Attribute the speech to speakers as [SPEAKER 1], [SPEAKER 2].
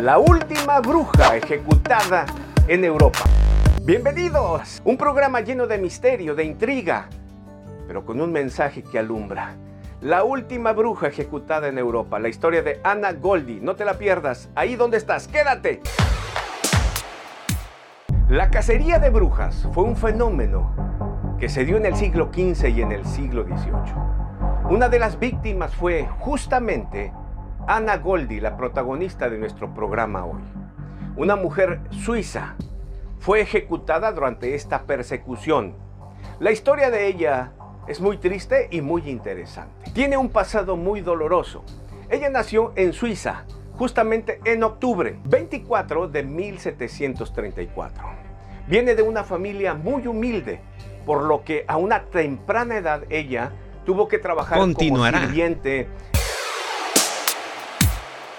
[SPEAKER 1] la última bruja ejecutada en Europa. Bienvenidos, un programa lleno de misterio, de intriga, pero con un mensaje que alumbra. La última bruja ejecutada en Europa, la historia de Anna Goldi. No te la pierdas, ahí donde estás, quédate. La cacería de brujas fue un fenómeno que se dio en el siglo XV y en el siglo XVIII. Una de las víctimas fue justamente Anna Goldi, la protagonista de nuestro programa hoy. Una mujer suiza fue ejecutada durante esta persecución. La historia de ella es muy triste y muy interesante. Tiene un pasado muy doloroso. Ella nació en Suiza, justamente en octubre 24 de 1734. Viene de una familia muy humilde, por lo que a una temprana edad ella tuvo que trabajar como sirviente